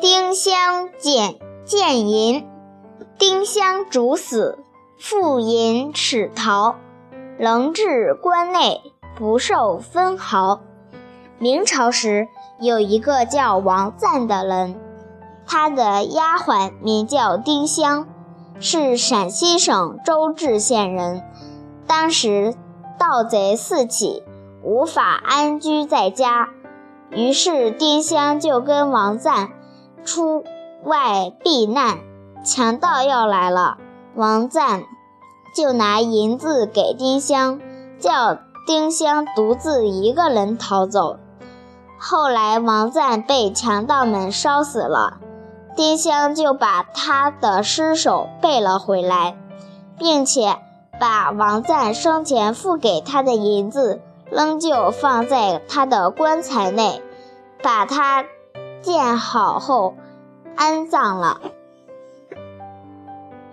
丁香见见银，丁香主死，复银齿逃，仍至关内，不受分毫。明朝时有一个叫王赞的人，他的丫鬟名叫丁香，是陕西省周至县人。当时盗贼四起，无法安居在家。于是丁香就跟王赞出外避难，强盗要来了，王赞就拿银子给丁香，叫丁香独自一个人逃走。后来王赞被强盗们烧死了，丁香就把他的尸首背了回来，并且把王赞生前付给他的银子。仍旧放在他的棺材内，把他建好后安葬了。